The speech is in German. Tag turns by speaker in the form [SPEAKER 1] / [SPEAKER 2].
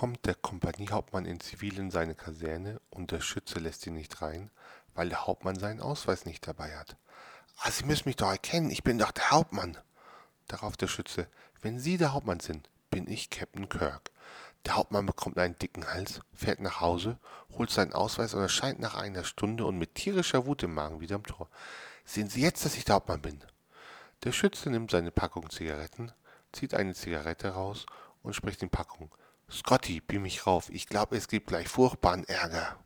[SPEAKER 1] kommt der Kompaniehauptmann in Zivil in seine Kaserne und der Schütze lässt ihn nicht rein, weil der Hauptmann seinen Ausweis nicht dabei hat. Ah, Sie müssen mich doch erkennen, ich bin doch der Hauptmann. Darauf der Schütze, wenn Sie der Hauptmann sind, bin ich Captain Kirk. Der Hauptmann bekommt einen dicken Hals, fährt nach Hause, holt seinen Ausweis und erscheint nach einer Stunde und mit tierischer Wut im Magen wieder am Tor. Sehen Sie jetzt, dass ich der Hauptmann bin. Der Schütze nimmt seine Packung Zigaretten, zieht eine Zigarette raus und spricht in Packung. Scotty, beam mich rauf. Ich glaube, es gibt gleich furchtbaren Ärger.